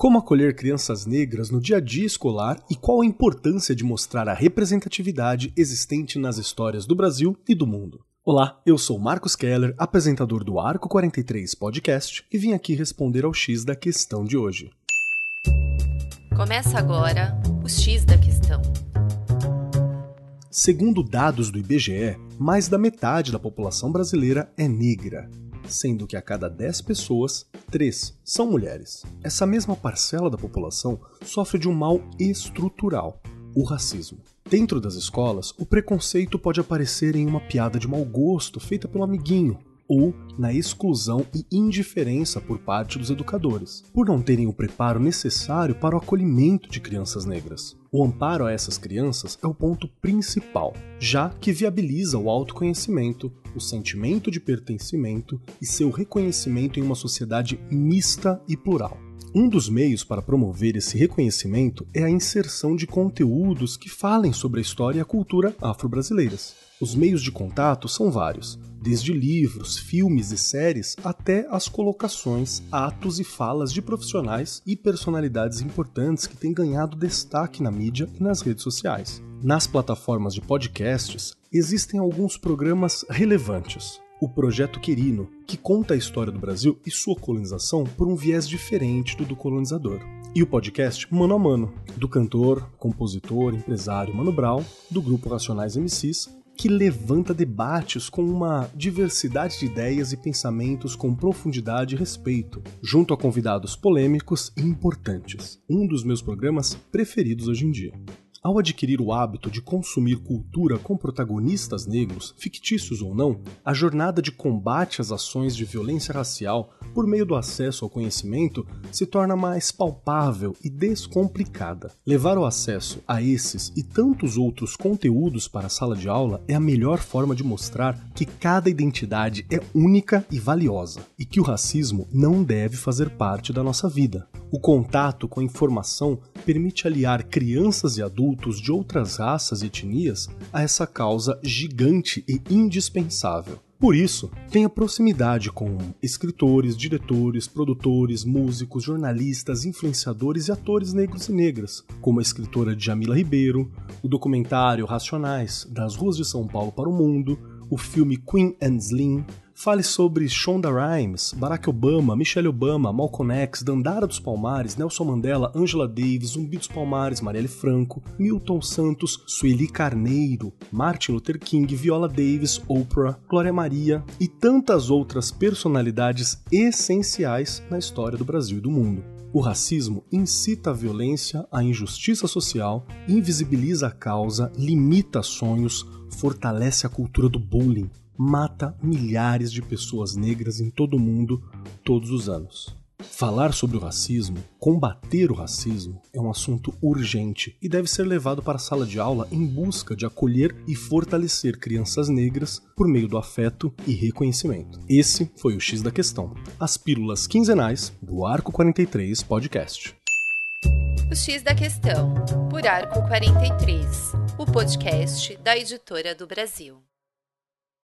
Como acolher crianças negras no dia a dia escolar e qual a importância de mostrar a representatividade existente nas histórias do Brasil e do mundo. Olá, eu sou Marcos Keller, apresentador do Arco 43 Podcast, e vim aqui responder ao X da questão de hoje. Começa agora o X da questão. Segundo dados do IBGE, mais da metade da população brasileira é negra sendo que a cada 10 pessoas, 3 são mulheres. Essa mesma parcela da população sofre de um mal estrutural, o racismo. Dentro das escolas, o preconceito pode aparecer em uma piada de mau gosto feita pelo amiguinho, ou na exclusão e indiferença por parte dos educadores, por não terem o preparo necessário para o acolhimento de crianças negras. O amparo a essas crianças é o ponto principal, já que viabiliza o autoconhecimento, o sentimento de pertencimento e seu reconhecimento em uma sociedade mista e plural. Um dos meios para promover esse reconhecimento é a inserção de conteúdos que falem sobre a história e a cultura afro-brasileiras. Os meios de contato são vários, desde livros, filmes e séries até as colocações, atos e falas de profissionais e personalidades importantes que têm ganhado destaque na mídia e nas redes sociais. Nas plataformas de podcasts, existem alguns programas relevantes. O Projeto Quirino, que conta a história do Brasil e sua colonização por um viés diferente do do colonizador. E o podcast Mano a Mano, do cantor, compositor, empresário Mano Brown, do grupo Racionais MCs que levanta debates com uma diversidade de ideias e pensamentos com profundidade e respeito, junto a convidados polêmicos e importantes. Um dos meus programas preferidos hoje em dia. Ao adquirir o hábito de consumir cultura com protagonistas negros, fictícios ou não, a jornada de combate às ações de violência racial por meio do acesso ao conhecimento se torna mais palpável e descomplicada. Levar o acesso a esses e tantos outros conteúdos para a sala de aula é a melhor forma de mostrar que cada identidade é única e valiosa e que o racismo não deve fazer parte da nossa vida. O contato com a informação permite aliar crianças e adultos de outras raças e etnias a essa causa gigante e indispensável. Por isso, tenha proximidade com escritores, diretores, produtores, músicos, jornalistas, influenciadores e atores negros e negras, como a escritora Jamila Ribeiro, o documentário Racionais, das ruas de São Paulo para o mundo, o filme Queen and Slim, Fale sobre Shonda Rhimes, Barack Obama, Michelle Obama, Malcolm X, Dandara dos Palmares, Nelson Mandela, Angela Davis, Zumbi dos Palmares, Marielle Franco, Milton Santos, Sueli Carneiro, Martin Luther King, Viola Davis, Oprah, Glória Maria e tantas outras personalidades essenciais na história do Brasil e do mundo. O racismo incita a violência, a injustiça social, invisibiliza a causa, limita sonhos, fortalece a cultura do bullying, mata milhares de pessoas negras em todo o mundo todos os anos. Falar sobre o racismo, combater o racismo, é um assunto urgente e deve ser levado para a sala de aula em busca de acolher e fortalecer crianças negras por meio do afeto e reconhecimento. Esse foi o X da Questão, as pílulas quinzenais do Arco 43 Podcast. O X da Questão, por Arco 43, o podcast da editora do Brasil.